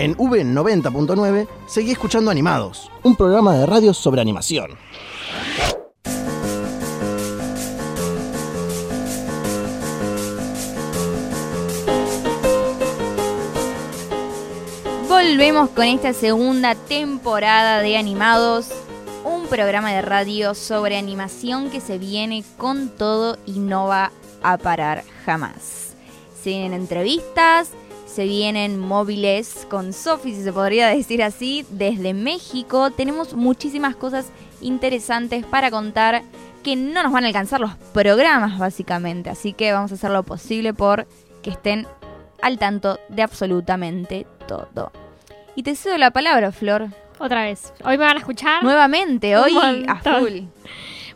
En V90.9 seguí escuchando Animados, un programa de radio sobre animación. Volvemos con esta segunda temporada de Animados, un programa de radio sobre animación que se viene con todo y no va a parar jamás. Se vienen entrevistas, se vienen móviles con Sofi, si se podría decir así, desde México. Tenemos muchísimas cosas interesantes para contar que no nos van a alcanzar los programas básicamente, así que vamos a hacer lo posible por que estén al tanto de absolutamente todo. Y te cedo la palabra, Flor. Otra vez. Hoy me van a escuchar. Nuevamente, hoy a full.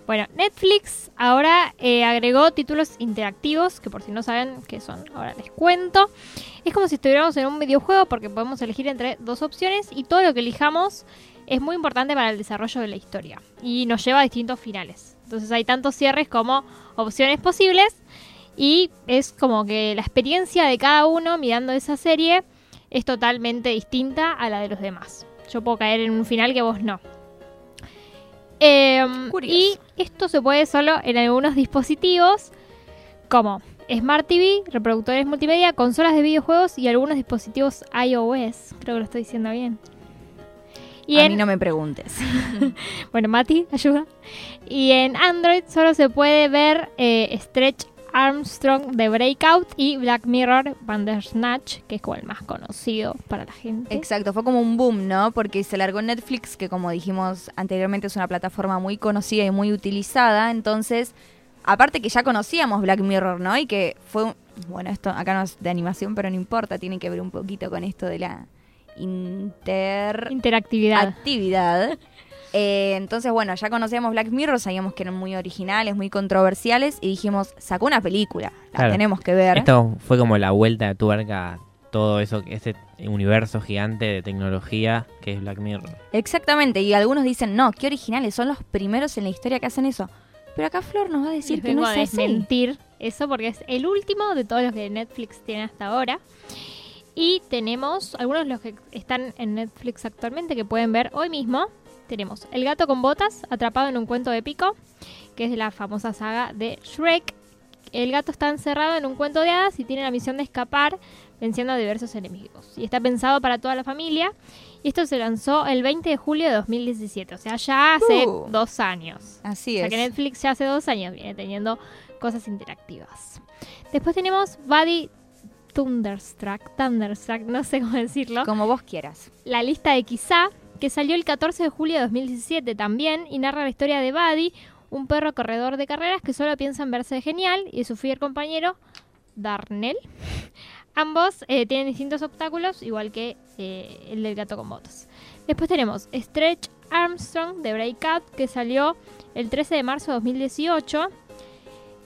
Bueno, Netflix ahora eh, agregó títulos interactivos, que por si no saben qué son, ahora les cuento. Es como si estuviéramos en un videojuego porque podemos elegir entre dos opciones y todo lo que elijamos es muy importante para el desarrollo de la historia y nos lleva a distintos finales. Entonces hay tantos cierres como opciones posibles y es como que la experiencia de cada uno mirando esa serie es totalmente distinta a la de los demás. Yo puedo caer en un final que vos no. Em, y esto se puede solo en algunos dispositivos como Smart TV, reproductores multimedia, consolas de videojuegos y algunos dispositivos iOS. Creo que lo estoy diciendo bien. Y a en, mí no me preguntes. bueno, Mati, ayuda. Y en Android solo se puede ver eh, Stretch Armstrong de Breakout y Black Mirror Bandersnatch, que es como el más conocido para la gente. Exacto, fue como un boom, ¿no? Porque se largó en Netflix, que como dijimos anteriormente es una plataforma muy conocida y muy utilizada. Entonces, aparte que ya conocíamos Black Mirror, ¿no? Y que fue, un- bueno, esto acá no es de animación, pero no importa, tiene que ver un poquito con esto de la interactividad. Interactividad. Eh, entonces, bueno, ya conocíamos Black Mirror, sabíamos que eran muy originales, muy controversiales y dijimos, sacó una película, la Claro. tenemos que ver. Esto fue como la vuelta de tuerca a todo eso, ese universo gigante de tecnología que es Black Mirror. Exactamente, y algunos dicen, no, qué originales, son los primeros en la historia que hacen eso. Pero acá Flor nos va a decir Les que no es así. desmentir eso porque es el último de todos los que Netflix tiene hasta ahora. Y tenemos algunos de los que están en Netflix actualmente que pueden ver hoy mismo. Tenemos El gato con botas, atrapado en un cuento épico, que es de la famosa saga de Shrek. El gato está encerrado en un cuento de hadas y tiene la misión de escapar venciendo a diversos enemigos. Y está pensado para toda la familia. Y esto se lanzó el 20 de julio de 2017, o sea, ya hace Uh. dos años. Así O sea es. que Netflix ya hace dos años viene teniendo cosas interactivas. Después tenemos Buddy Thunderstruck, Thunderstruck, no sé cómo decirlo. Como vos quieras. La lista de Quizá, que salió el 14 de julio de 2017 también, y narra la historia de Buddy, un perro corredor de carreras que solo piensa en verse genial, y su fiel compañero, Darnell. Ambos eh, tienen distintos obstáculos, igual que eh, el del gato con botas. Después tenemos Stretch Armstrong de Breakout, que salió el 13 de marzo de 2018,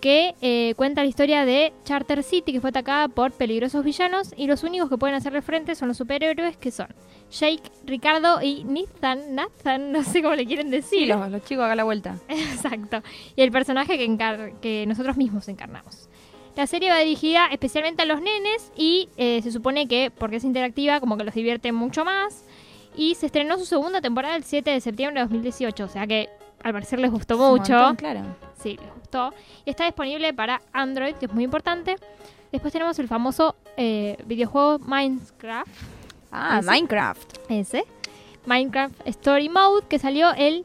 que eh, cuenta la historia de Charter City, que fue atacada por peligrosos villanos, y los únicos que pueden hacerle frente son los superhéroes, que son Jake, Ricardo y Nathan, Nathan, no sé cómo le quieren decir. Sí, los, los chicos hagan la vuelta. Exacto. Y el personaje que, encar- que nosotros mismos encarnamos. La serie va dirigida especialmente a los nenes y eh, se supone que, porque es interactiva, como que los divierte mucho más. Y se estrenó su segunda temporada el 7 de septiembre de 2018, o sea que al parecer les gustó Es mucho. montón, claro. Sí, les gustó. Y está disponible para Android, que es muy importante. Después tenemos el famoso eh, videojuego Minecraft. Ah, ¿Ese? Minecraft. Ese. Minecraft Story Mode, que salió el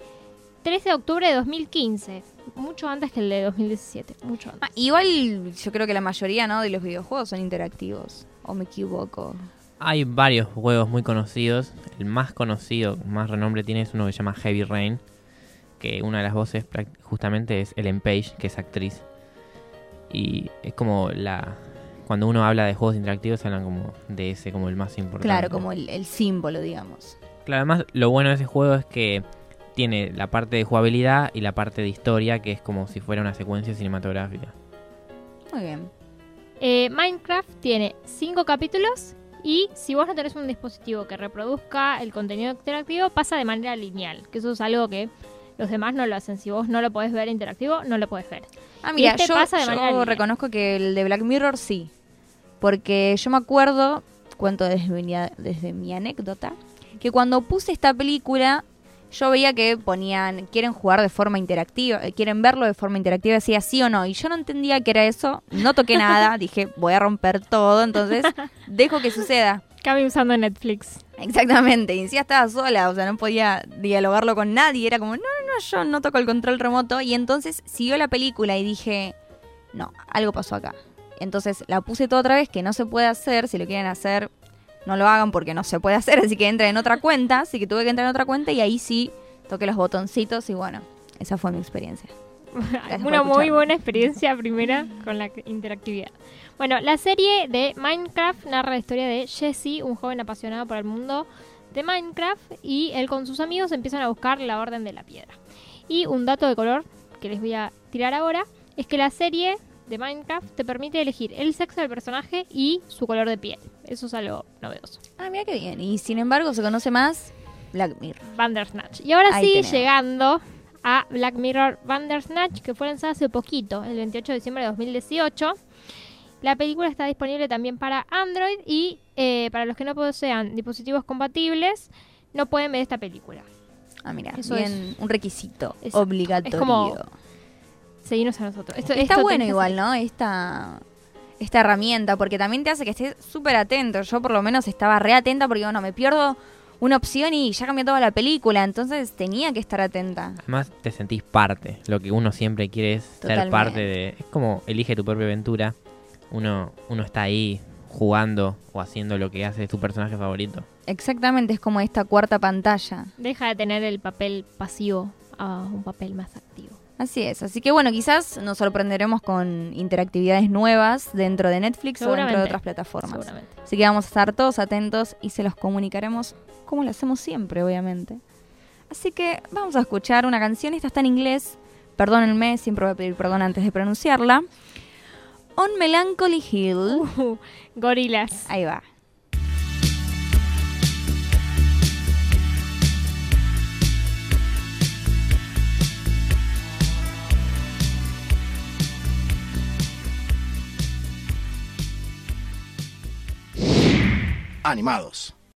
13 de octubre de 2015. Mucho antes que el de 2017. Mucho antes. Ah, igual yo creo que la mayoría ¿no? de los videojuegos son interactivos. ¿O me equivoco? Hay varios juegos muy conocidos. El más conocido, más renombre tiene es uno que se llama Heavy Rain. Que una de las voces justamente es Ellen Page, que es actriz. Y es como la. Cuando uno habla de juegos interactivos, hablan como de ese, como el más importante. Claro, como el, el símbolo, digamos. Claro, además lo bueno de ese juego es que tiene la parte de jugabilidad y la parte de historia, que es como si fuera una secuencia cinematográfica. Muy bien. Eh, Minecraft tiene 5 capítulos. Y si vos no tenés un dispositivo que reproduzca el contenido interactivo, pasa de manera lineal. Que eso es algo que los demás no lo hacen. Si vos no lo podés ver interactivo, no lo podés ver. Ah, mira, este yo, pasa de yo reconozco que el de Black Mirror sí. Porque yo me acuerdo, cuento desde mi, desde mi anécdota, que cuando puse esta película, yo veía que ponían, quieren jugar de forma interactiva, eh, quieren verlo de forma interactiva, decía sí o no, y yo no entendía que era eso, no toqué nada, dije voy a romper todo, entonces dejo que suceda. Cabe usando Netflix. Exactamente, y si estaba sola, o sea, no podía dialogarlo con nadie, era como, no, no, yo no toco el control remoto, y entonces siguió la película y dije, no, algo pasó acá. Entonces la puse toda otra vez, que no se puede hacer, si lo quieren hacer, no lo hagan porque no se puede hacer, así que entren en otra cuenta, así que tuve que entrar en otra cuenta y ahí sí toqué los botoncitos y bueno, esa fue mi experiencia. Una muy buena experiencia primera con la interactividad. Bueno, la serie de Minecraft narra la historia de Jesse, un joven apasionado por el mundo de Minecraft, y él con sus amigos empiezan a buscar la Orden de la Piedra. Y un dato de color que les voy a tirar ahora es que la serie de Minecraft te permite elegir el sexo del personaje y su color de piel. Eso es algo novedoso. Ah, mira qué bien. Y sin embargo se conoce más Black Mirror. Bandersnatch. Y ahora sí, llegando a Black Mirror Bandersnatch, que fue lanzada hace poquito, el 28 de diciembre de 2018. La película está disponible también para Android y eh, para los que no posean dispositivos compatibles, no pueden ver esta película. Ah, mira, eso es un requisito obligatorio. Es como seguirnos a nosotros. Está bueno igual, ¿no? Esta, esta herramienta, porque también te hace que estés súper atento. Yo por lo menos estaba re atenta porque, bueno, me pierdo una opción y ya cambió toda la película, entonces tenía que estar atenta. Además te sentís parte, lo que uno siempre quiere es ser parte de... Es como elige tu propia aventura, uno, uno está ahí jugando o haciendo lo que hace tu personaje favorito. Exactamente, es como esta cuarta pantalla. Deja de tener el papel pasivo a un papel más activo. Así es, así que bueno, quizás nos sorprenderemos con interactividades nuevas dentro de Netflix o dentro de otras plataformas. Así que vamos a estar todos atentos y se los comunicaremos como lo hacemos siempre, obviamente. Así que vamos a escuchar una canción, esta está en inglés, perdónenme, siempre voy a pedir perdón antes de pronunciarla. On Melancholy Hill. Uh, gorilas. Ahí va. Animados.